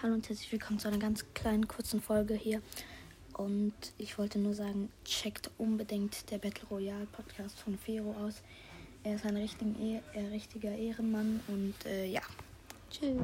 Hallo und herzlich willkommen zu einer ganz kleinen, kurzen Folge hier. Und ich wollte nur sagen, checkt unbedingt der Battle Royale Podcast von Fero aus. Er ist ein richtiger, e äh, richtiger Ehrenmann und äh, ja. Tschüss.